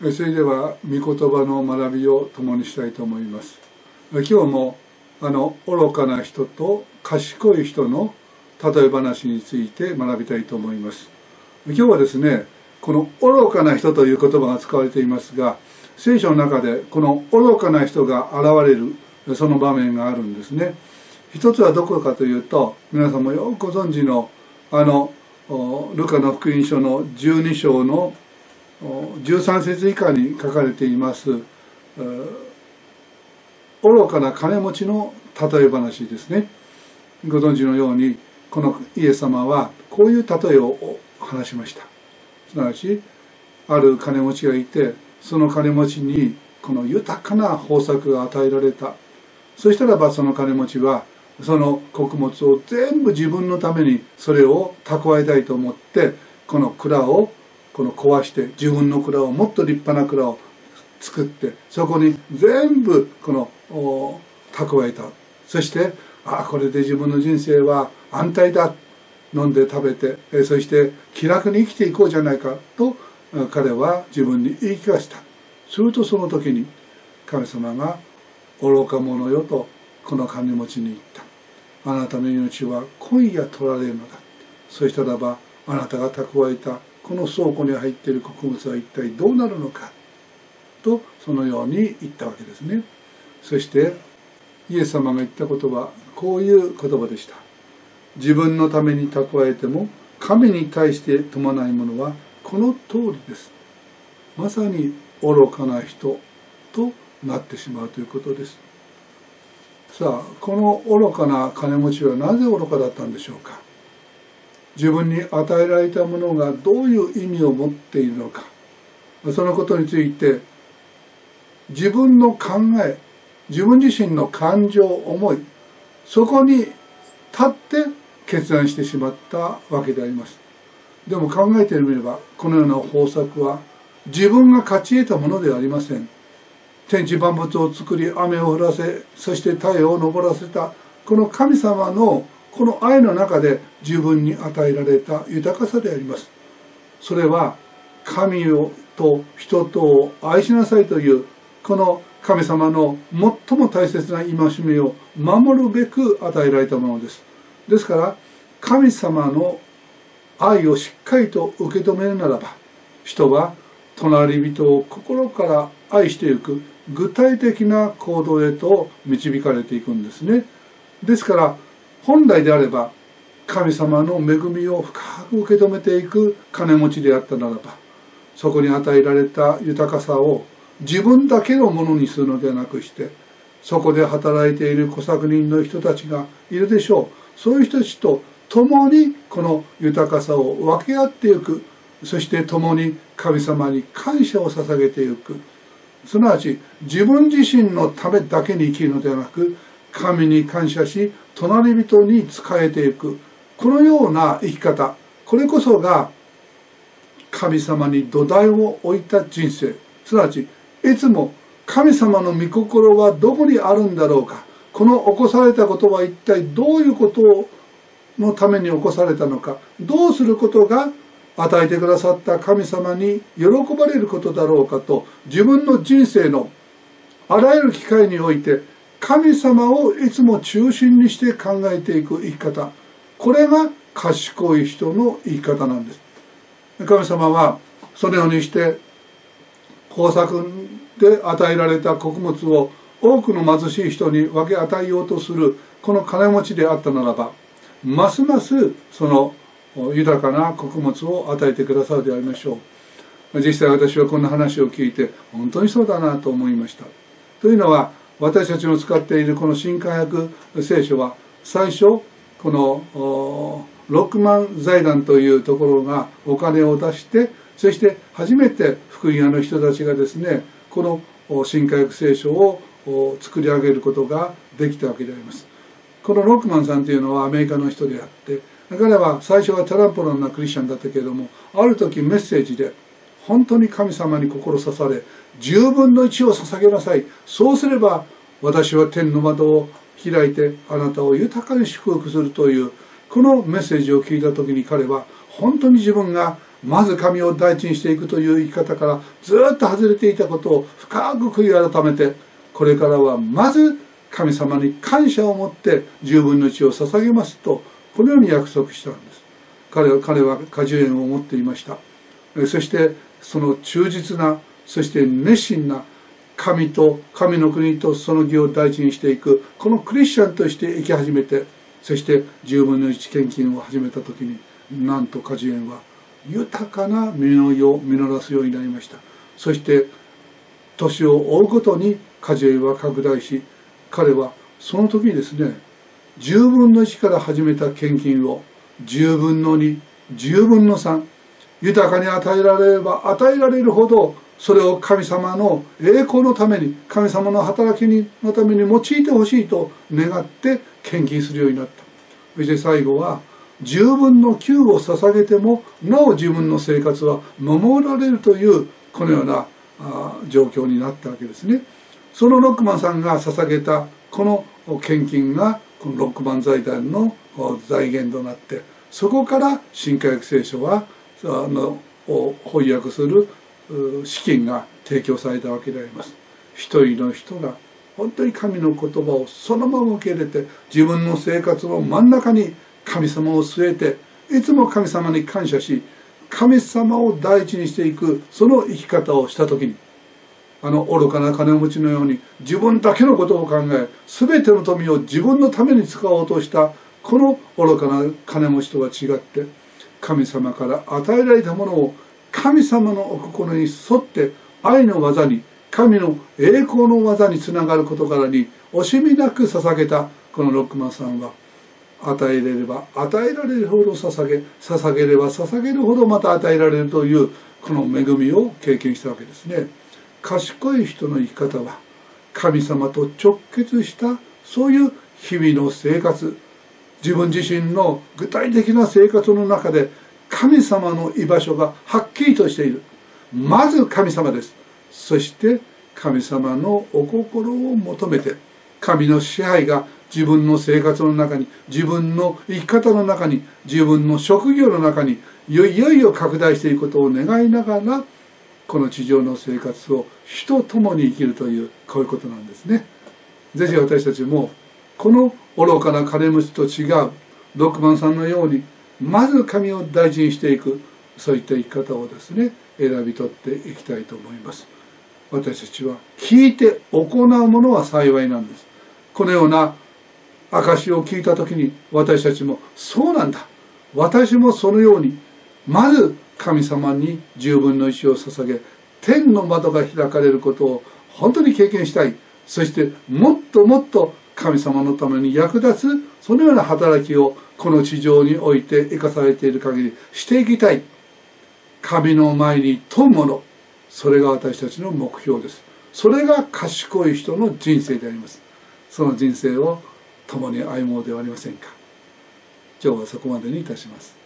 それでは御言葉の学びを共にしたいと思います。今日もあの愚かな人と賢い人の例え話について学びたいと思います。今日はですねこの愚かな人という言葉が使われていますが聖書の中でこの愚かな人が現れるその場面があるんですね。一つはどこかというと皆さんもよくご存知のあのルカの福音書の12章の13節以下に書かれています愚かな金持ちの例え話ですね。ご存知のようにこのイエス様はこういう例えを話しました。すなわちある金持ちがいてその金持ちにこの豊かな豊作が与えられた。そしたらばその金持ちはその穀物を全部自分のためにそれを蓄えたいと思ってこの蔵をこの壊して自分の蔵をもっと立派な蔵を作ってそこに全部この蓄えた。そしてああこれで自分の人生は安泰だ。飲んで食べてそして気楽に生きていこうじゃないか。と彼は自分に言い聞かせた。するとその時に神様が「愚か者よ」とこの金持ちに言った「あなたの命は今夜取られるのだ」そしたらばあなたが蓄えたこの倉庫に入っている穀物は一体どうなるのかとそのように言ったわけですね。そしてイエス様が言った言葉こういう言葉でした。自分のために蓄えても神に対して伴いものはこの通りです。まさに愚かな人となってしまうということです。さあこの愚かな金持ちはなぜ愚かだったんでしょうか。自分に与えられたものがどういう意味を持っているのか。そのことについて自分の考え自分自身の感情思いそこに立って決断してしまったわけであります。でも考えてみればこのような方策は自分が勝ち得たものではありません。天地万物を作り雨を降らせそして太陽を昇らせたこの神様のこの愛の中で十分に与えられた豊かさであります。それは神をと人とを愛しなさいというこの神様の最も大切な戒めを守るべく与えられたものです。ですから神様の愛をしっかりと受け止めるならば人は隣人を心から愛していく具体的な行動へと導かれていくんですね。ですから本来であれば神様の恵みを深く受け止めていく金持ちであったならばそこに与えられた豊かさを自分だけのものにするのではなくしてそこで働いている小作人の人たちがいるでしょう。そういう人たちと共にこの豊かさを分け合っていく。そして共に神様に感謝を捧げていく。すなわち自分自身のためだけに生きるのではなく神に感謝し隣人に仕えていく。このような生き方。これこそが神様に土台を置いた人生。すなわちいつも神様の御心はどこにあるんだろうか。この起こされたことは一体どういうことのために起こされたのか。どうすることが与えてくださった神様に喜ばれることだろうかと自分の人生のあらゆる機会において神様をいつも中心にして考えていく生き方。これが賢い人の生き方なんです。神様はそのようにして豊作で与えられた穀物を多くの貧しい人に分け与えようとするこの金持ちであったならばますますその豊かな穀物を与えてくださるでありましょう。実際私はこんな話を聞いて本当にそうだなと思いました。というのは私たちの使っているこの新科学聖書は最初このロックマン財団というところがお金を出してそして初めて福音屋の人たちがですねこの新科学聖書を作り上げることができたわけであります。このロックマンさんというのはアメリカの人であって彼は最初はチャランポロンなクリスチャンだったけれどもある時メッセージで本当に神様に心刺され10分の1を捧げなさい。そうすれば私は天の窓を開いてあなたを豊かに祝福するというこのメッセージを聞いた時に彼は本当に自分がまず神を第一にしていくという生き方からずっと外れていたことを深く悔い改めてこれからはまず神様に感謝を持って十分の一を捧げますとこのように約束したんです。彼は彼は果樹園を持っていました。そしてその忠実なそして熱心な神と神の国とその義を大事にしていくこのクリスチャンとして生き始めてそして10分の1献金を始めた時になんと果樹園は豊かな実りを実らすようになりました。そして年を追うごとに果樹園は拡大し彼はその時にですね10分の1から始めた献金を10分の210分の3豊かに与えられれば与えられるほどそれを神様の栄光のために神様の働きのために用いてほしいと願って献金するようになった。そして最後は10分の9を捧げてもなお自分の生活は守られるというこのような状況になったわけですね。そのロックマンさんが捧げたこの献金がこのロックマン財団の財源となってそこから新科学聖書はあのを翻訳する資金が提供されたわけであります。一人の人が本当に神の言葉をそのまま受け入れて自分の生活の真ん中に神様を据えていつも神様に感謝し神様を第一にしていくその生き方をした時にあの愚かな金持ちのように自分だけのことを考え全ての富を自分のために使おうとしたこの愚かな金持ちとは違って神様から与えられたものを神様のお心に沿って愛の技に神の栄光の技につながる事柄に惜しみなく捧げたこのロックマンさんは与えれれば与えられるほど捧げ捧げれば捧げるほどまた与えられるというこの恵みを経験したわけですね。賢い人の生き方は神様と直結したそういう日々の生活。自分自身の具体的な生活の中で神様の居場所がはっきりとしているまず神様ですそして神様のお心を求めて神の支配が自分の生活の中に自分の生き方の中に自分の職業の中にいよいよ拡大していくことを願いながらこの地上の生活を人と共に生きるというこういうことなんですね。ぜひ私たちもこの愚かな金持ちと違うロックマンさんのようにまず神を大事にしていくそういった生き方をですね選び取っていきたいと思います。私たちは聞いて行うものは幸いなんです。このような証を聞いた時に私たちもそうなんだ。私もそのようにまず神様に十分の意を捧げ天の窓が開かれることを本当に経験したい。そしてもっともっと神様のために役立つそのような働きをこの地上において生かされている限りしていきたい。神の前に富むものそれが私たちの目標です。それが賢い人の人生であります。その人生を共に歩もうではありませんか。今日はそこまでにいたします。